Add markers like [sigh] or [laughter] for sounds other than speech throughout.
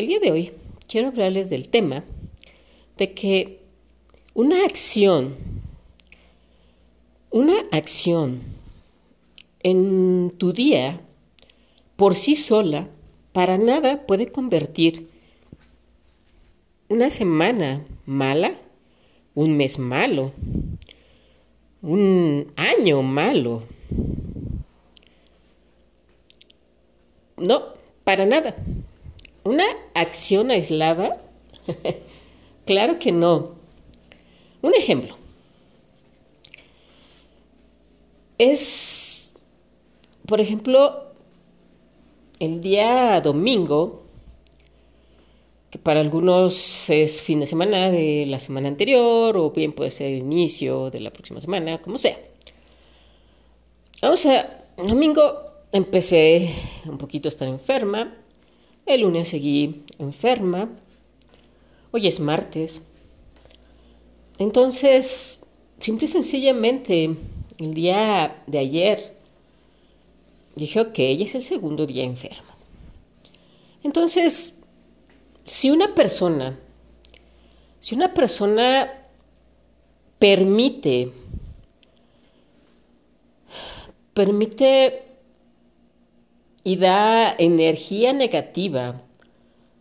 el día de hoy quiero hablarles del tema de que una acción, una acción en tu día por sí sola para nada puede convertir una semana mala, un mes malo, un año malo. No, para nada. Una acción aislada, [laughs] claro que no. Un ejemplo. Es, por ejemplo, el día domingo, que para algunos es fin de semana de la semana anterior, o bien puede ser inicio de la próxima semana, como sea. Vamos a, domingo empecé un poquito a estar enferma, el lunes seguí enferma, hoy es martes. Entonces, simple y sencillamente, el día de ayer dije, ok, es el segundo día enferma. Entonces, si una persona, si una persona permite, permite y da energía negativa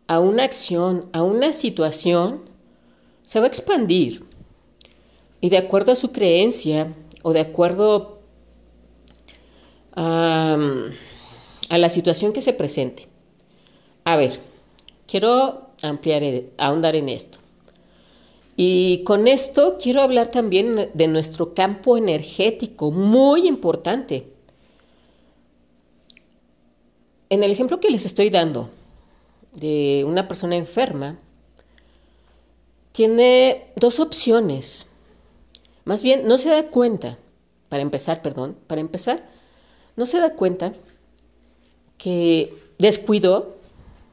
a una acción, a una situación, se va a expandir. Y de acuerdo a su creencia o de acuerdo a, la situación que se presente. A ver, quiero ampliar, ahondar en esto. Y con esto quiero hablar también de nuestro campo energético, muy importante. En el ejemplo que les estoy dando de una persona enferma, tiene dos opciones. Más bien, no se da cuenta, para empezar, perdón, para empezar, no se da cuenta que descuidó,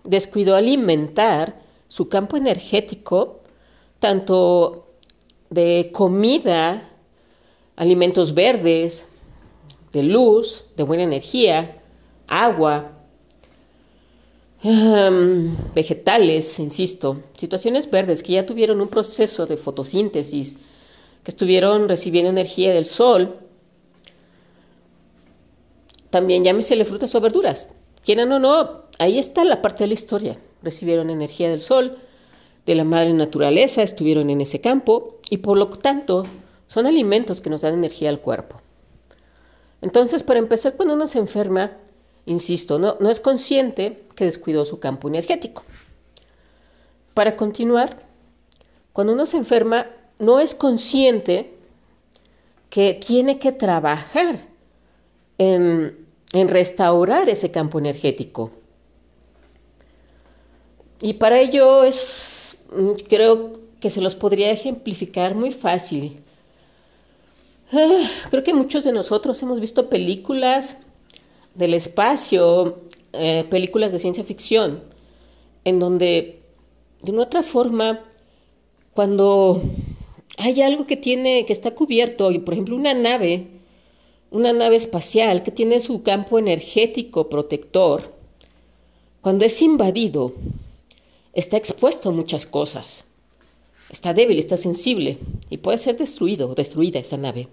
descuidó alimentar su campo energético, tanto de comida, alimentos verdes, de luz, de buena energía, agua, vegetales, insisto, situaciones verdes que ya tuvieron un proceso de fotosíntesis, que estuvieron recibiendo energía del sol, también llámesele frutas o verduras. Quieran o no, ahí está la parte de la historia. Recibieron energía del sol, de la madre naturaleza, estuvieron en ese campo y por lo tanto son alimentos que nos dan energía al cuerpo. Entonces, para empezar, cuando uno se enferma, Insisto, no, es consciente que descuidó su campo energético. Para continuar, cuando uno se enferma, no es consciente que tiene que trabajar en, en restaurar ese campo energético. Y para ello es, creo que se los podría ejemplificar muy fácil. Ah, creo que muchos de nosotros hemos visto películas del espacio, eh, películas de ciencia ficción, en donde de una otra forma, cuando hay algo que tiene, que está cubierto, y por ejemplo una nave, una nave espacial que tiene su campo energético protector, cuando es invadido, está expuesto a muchas cosas. Está débil, está sensible y puede ser destruido, destruida esa nave.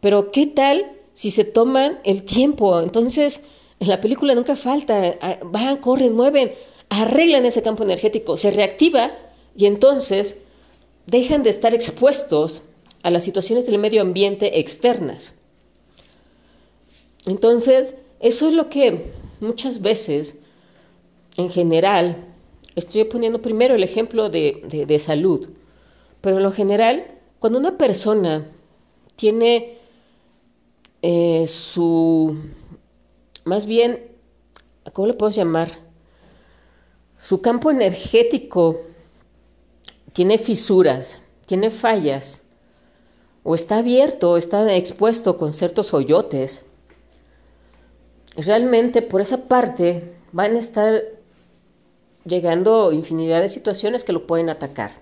Pero ¿qué tal si se toman el tiempo. Entonces, en la película nunca falta, ah, van, corren, mueven, arreglan ese campo energético, se reactiva y entonces dejan de estar expuestos a las situaciones del medio ambiente externas. Entonces, eso es lo que muchas veces, en general, estoy poniendo primero el ejemplo de, de salud, pero en lo general, cuando una persona tiene eh, su, más bien, ¿cómo le puedo llamar? su campo energético tiene fisuras, tiene fallas, o está abierto, o está expuesto con ciertos hoyotes, realmente por esa parte van a estar llegando infinidad de situaciones que lo pueden atacar.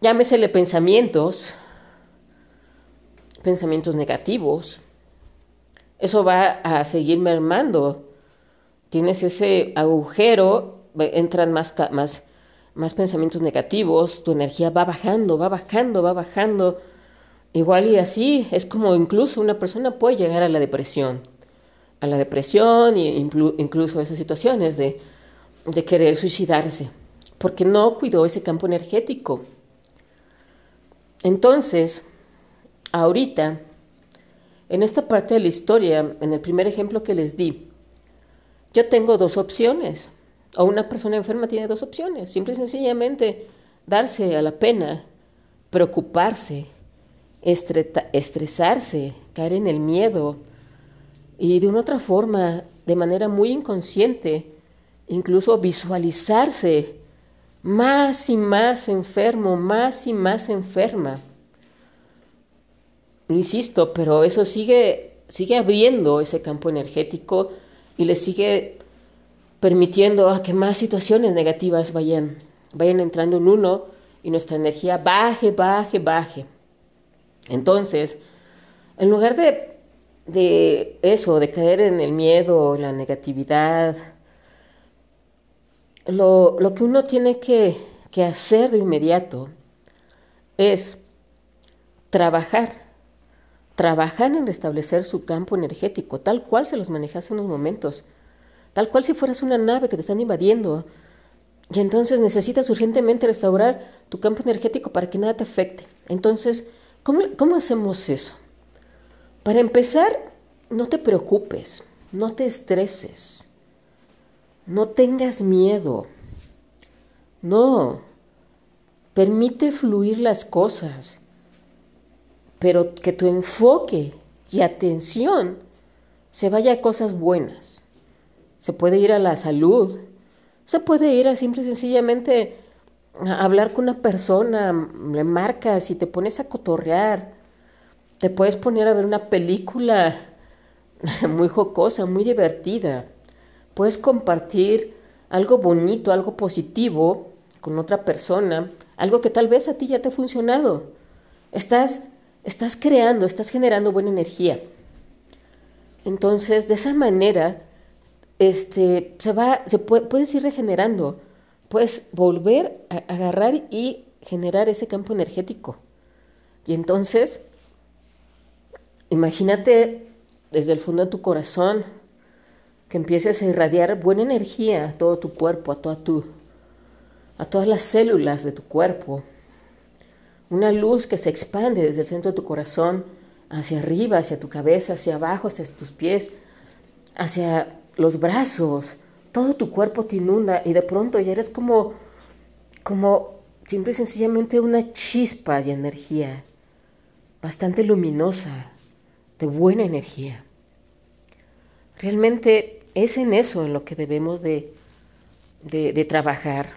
Llámesele pensamientos, pensamientos negativos. Eso va a seguir mermando. Tienes ese agujero, entran más, más, más pensamientos negativos, tu energía va bajando, va bajando, va bajando. Igual y así es como incluso una persona puede llegar a la depresión a la depresión e incluso esas situaciones de, de querer suicidarse, porque no cuidó ese campo energético. Entonces, ahorita, en esta parte de la historia, en el primer ejemplo que les di, yo tengo dos opciones, o una persona enferma tiene dos opciones, simple y sencillamente darse a la pena, preocuparse, estresarse, caer en el miedo, y de una otra forma, de manera muy inconsciente, incluso visualizarse más y más enfermo, más y más enferma. Insisto, pero eso sigue, sigue abriendo ese campo energético y le sigue permitiendo a que más situaciones negativas vayan, vayan entrando en uno y nuestra energía baje, baje, baje. Entonces, en lugar de de eso, de caer en el miedo, la negatividad, lo, lo que uno tiene que, que hacer de inmediato es trabajar, trabajar en restablecer su campo energético, tal cual se los manejas en unos momentos, tal cual si fueras una nave que te están invadiendo. Y entonces necesitas urgentemente restaurar tu campo energético para que nada te afecte. Entonces, ¿cómo, cómo hacemos eso? Para empezar, no te preocupes, no te estreses, no tengas miedo. No, permite fluir las cosas, pero que tu enfoque y atención se vaya a cosas buenas. Se puede ir a la salud, se puede ir a simple y sencillamente a hablar con una persona, le marcas y te pones a cotorrear, te puedes poner a ver una película [laughs] muy jocosa, muy divertida. Puedes compartir algo bonito, algo positivo con otra persona, algo que tal vez a ti ya te ha funcionado. Estás, estás creando, estás generando buena energía. Entonces, de esa manera, este, se va, se puede, puedes ir regenerando, puedes volver a agarrar y generar ese campo energético. Y entonces Imagínate desde el fondo de tu corazón que empieces a irradiar buena energía a todo tu cuerpo, a toda tu a todas las células de tu cuerpo. Una luz que se expande desde el centro de tu corazón hacia arriba, hacia tu cabeza, hacia abajo, hacia tus pies, hacia los brazos. Todo tu cuerpo te inunda y de pronto ya eres como como simple y sencillamente una chispa de energía bastante luminosa, de buena energía. Realmente es en eso en lo que debemos de, de, trabajar.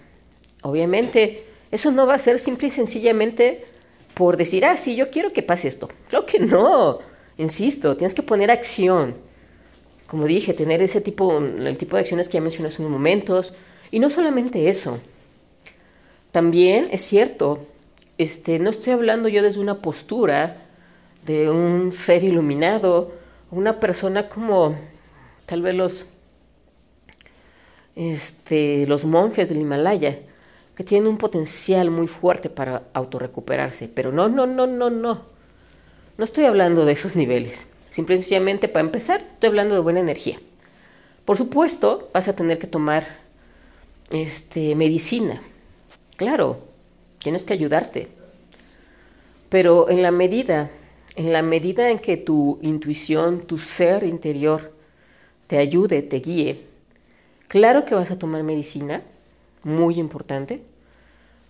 Obviamente, eso no va a ser simple y sencillamente por decir, ah, sí, yo quiero que pase esto. Claro que no, insisto, tienes que poner acción. Como dije, tener ese tipo, el tipo de acciones que ya mencioné hace unos momentos. Y no solamente eso. También es cierto, este, no estoy hablando yo desde una postura de un ser iluminado, una persona como tal vez los, este, los monjes del Himalaya, que tienen un potencial muy fuerte para autorrecuperarse. Pero no, no, no, no, no. No estoy hablando de esos niveles. Simplemente para empezar, estoy hablando de buena energía. Por supuesto, vas a tener que tomar este, medicina. Claro, tienes que ayudarte. Pero en la medida en la medida en que tu intuición, tu ser interior te ayude, te guíe, claro que vas a tomar medicina, muy importante,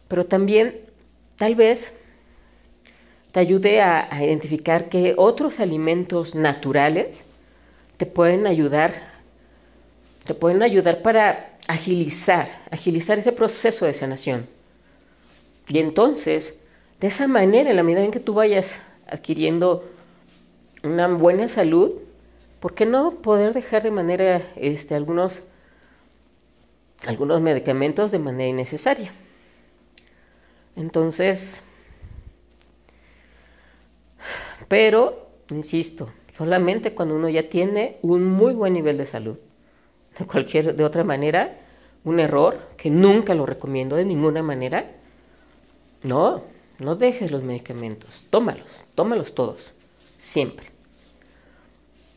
pero también tal vez te ayude a, identificar que otros alimentos naturales te pueden ayudar te pueden ayudar para agilizar, agilizar ese proceso de sanación. Y entonces, de esa manera, en la medida en que tú vayas adquiriendo una buena salud, ¿por qué no poder dejar de manera este, algunos, algunos medicamentos de manera innecesaria? Entonces, pero, insisto, solamente cuando uno ya tiene un muy buen nivel de salud. De cualquier, de otra manera, un error, que nunca lo recomiendo de ninguna manera, no, no dejes los medicamentos, tómalos, tómalos todos, siempre.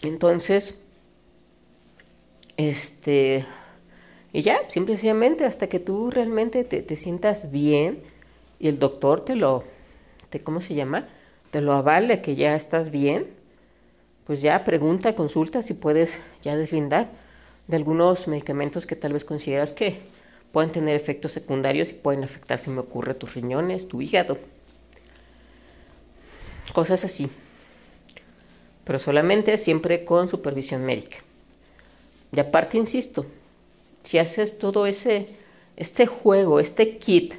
Entonces, este, y ya, simplemente hasta que tú realmente te, te, sientas bien y el doctor te lo, te, ¿cómo se llama? Te lo avale que ya estás bien, pues ya pregunta, consulta si puedes ya deslindar de algunos medicamentos que tal vez consideras que pueden tener efectos secundarios y pueden afectar, si me ocurre, tus riñones, tu hígado. Cosas así pero solamente siempre con supervisión médica. Y aparte, insisto, si haces todo ese, este juego, este kit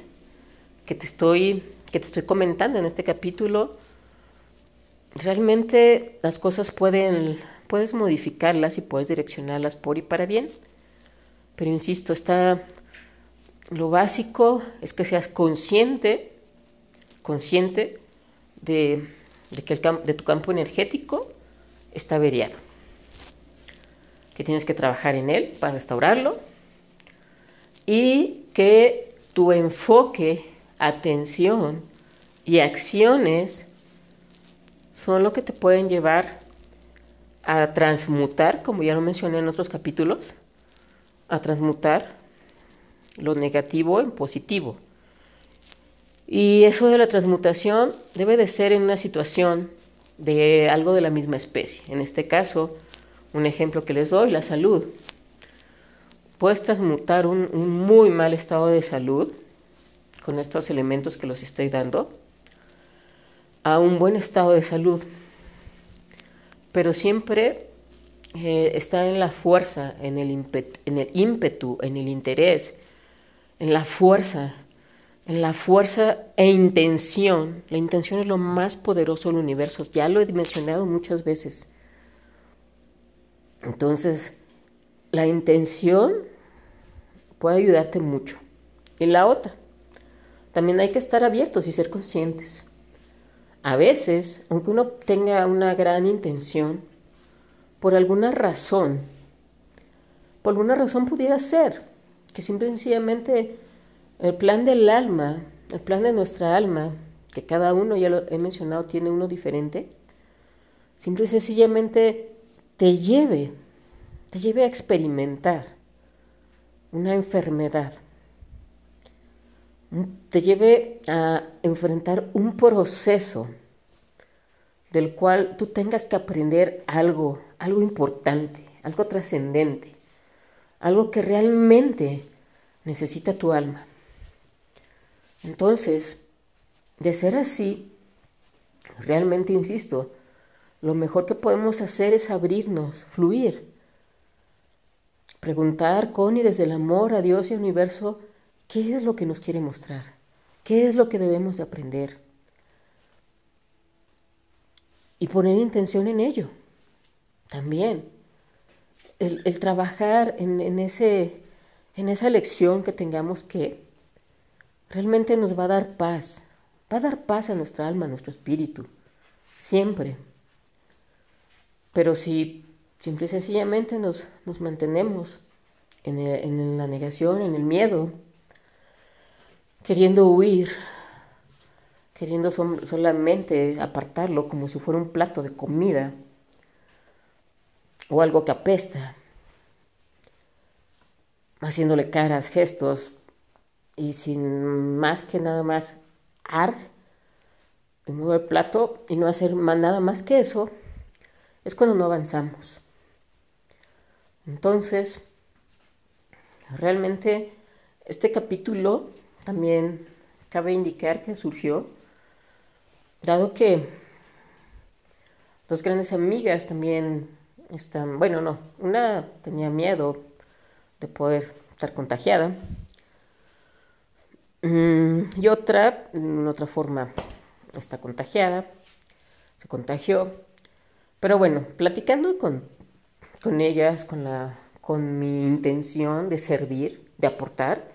que te estoy, que te estoy comentando en este capítulo, realmente las cosas pueden, puedes modificarlas y puedes direccionarlas por y para bien. Pero insisto, está, lo básico es que seas consciente, consciente de, de que el, de tu campo energético está averiado, que tienes que trabajar en él para restaurarlo y que tu enfoque, atención y acciones son lo que te pueden llevar a transmutar, como ya lo mencioné en otros capítulos, a transmutar lo negativo en positivo. Y eso de la transmutación debe de ser en una situación de algo de la misma especie. En este caso, un ejemplo que les doy, la salud. Puedes transmutar un, muy mal estado de salud con estos elementos que los estoy dando a un buen estado de salud. Pero siempre eh, está en la fuerza, en el, en el ímpetu, en el interés, en la fuerza en la fuerza e intención. La intención es lo más poderoso del universo. Ya lo he mencionado muchas veces. Entonces, la intención puede ayudarte mucho. Y la otra, también hay que estar abiertos y ser conscientes. A veces, aunque uno tenga una gran intención, por alguna razón, por alguna razón pudiera ser que simple y sencillamente el plan del alma, el plan de nuestra alma, que cada uno, ya lo he mencionado, tiene uno diferente, simple y sencillamente te lleve, te lleve a experimentar una enfermedad, te lleve a enfrentar un proceso del cual tú tengas que aprender algo, algo importante, algo trascendente, algo que realmente necesita tu alma. Entonces, de ser así, realmente insisto, lo mejor que podemos hacer es abrirnos, fluir, preguntar con y desde el amor a Dios y al universo qué es lo que nos quiere mostrar, qué es lo que debemos de aprender y poner intención en ello también. El, trabajar en, en, ese, en esa lección que tengamos que realmente nos va a dar paz. Va a dar paz a nuestra alma, a nuestro espíritu. Siempre. Pero si simple y sencillamente nos, nos mantenemos en, en la negación, en el miedo, queriendo huir, queriendo solamente apartarlo como si fuera un plato de comida o algo que apesta, haciéndole caras, gestos, y sin más que nada más ar, en el plato y no hacer nada más que eso, es cuando no avanzamos. Entonces, realmente este capítulo también cabe indicar que surgió, dado que dos grandes amigas también están, bueno, no, una tenía miedo de poder estar contagiada. Mm, y otra, en otra forma, está contagiada, se contagió. Pero bueno, platicando con, con ellas, con, la, con mi intención de servir, de aportar,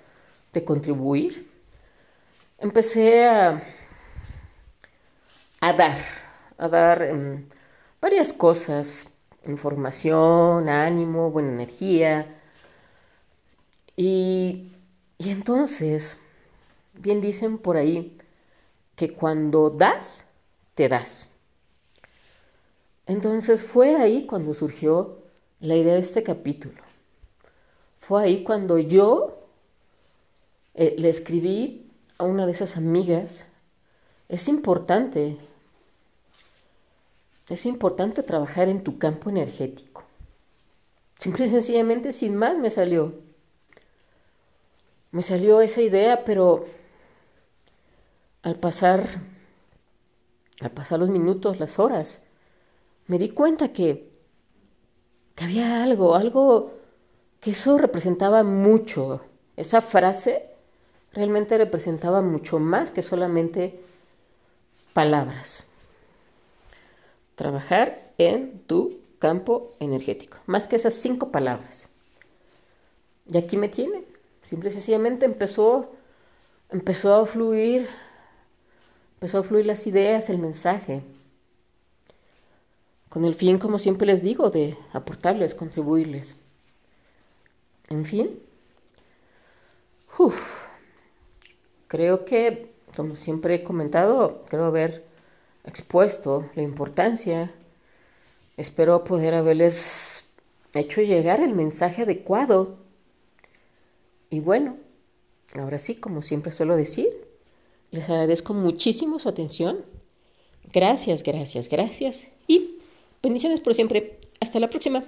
de contribuir, empecé a, a dar, a dar em, varias cosas, información, ánimo, buena energía. Y, y entonces, bien dicen por ahí, que cuando das, te das. Entonces fue ahí cuando surgió la idea de este capítulo. Fue ahí cuando yo eh, le escribí a una de esas amigas, es importante es importante trabajar en tu campo energético. Simple y sencillamente, sin más, me salió. Me salió esa idea, pero al pasar, al pasar los minutos, las horas, me di cuenta que, que había algo, algo que eso representaba mucho. Esa frase realmente representaba mucho más que solamente palabras trabajar en tu campo energético. Más que esas cinco palabras. Y aquí me tiene. Simple y sencillamente empezó, empezó a fluir, empezó a fluir las ideas, el mensaje. Con el fin, como siempre les digo, de aportarles, contribuirles. En fin. Creo que, como siempre he comentado, creo haber expuesto la importancia. Espero poder haberles hecho llegar el mensaje adecuado. Y bueno, ahora sí, como siempre suelo decir, les agradezco muchísimo su atención. Gracias, gracias, gracias. Y bendiciones por siempre. Hasta la próxima.